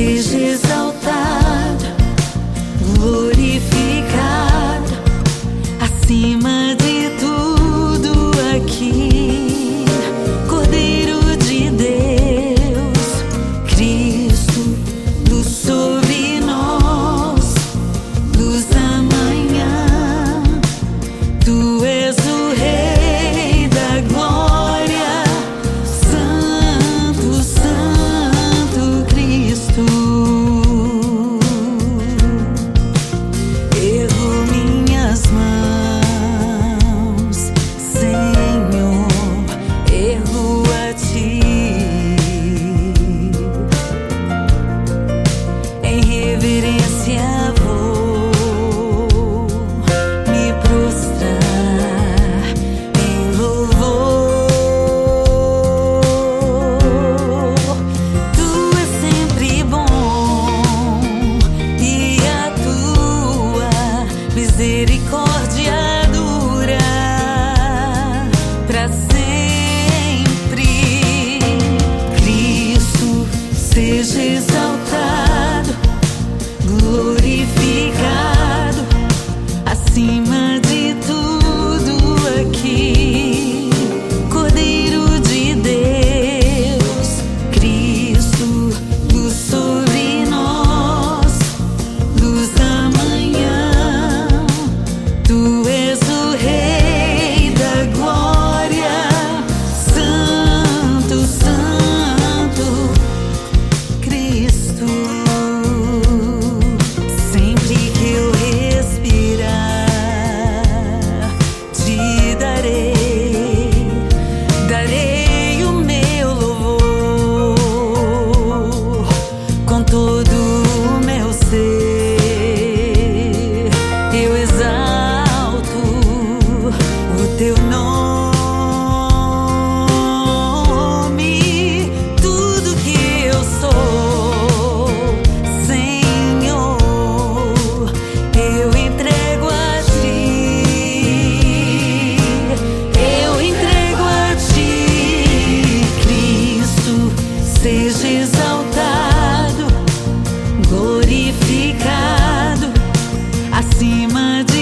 easy. dor de dura pra. teu nome, tudo que eu sou, Senhor, eu entrego a ti, eu entrego a ti, Cristo, seja exaltado, glorificado acima de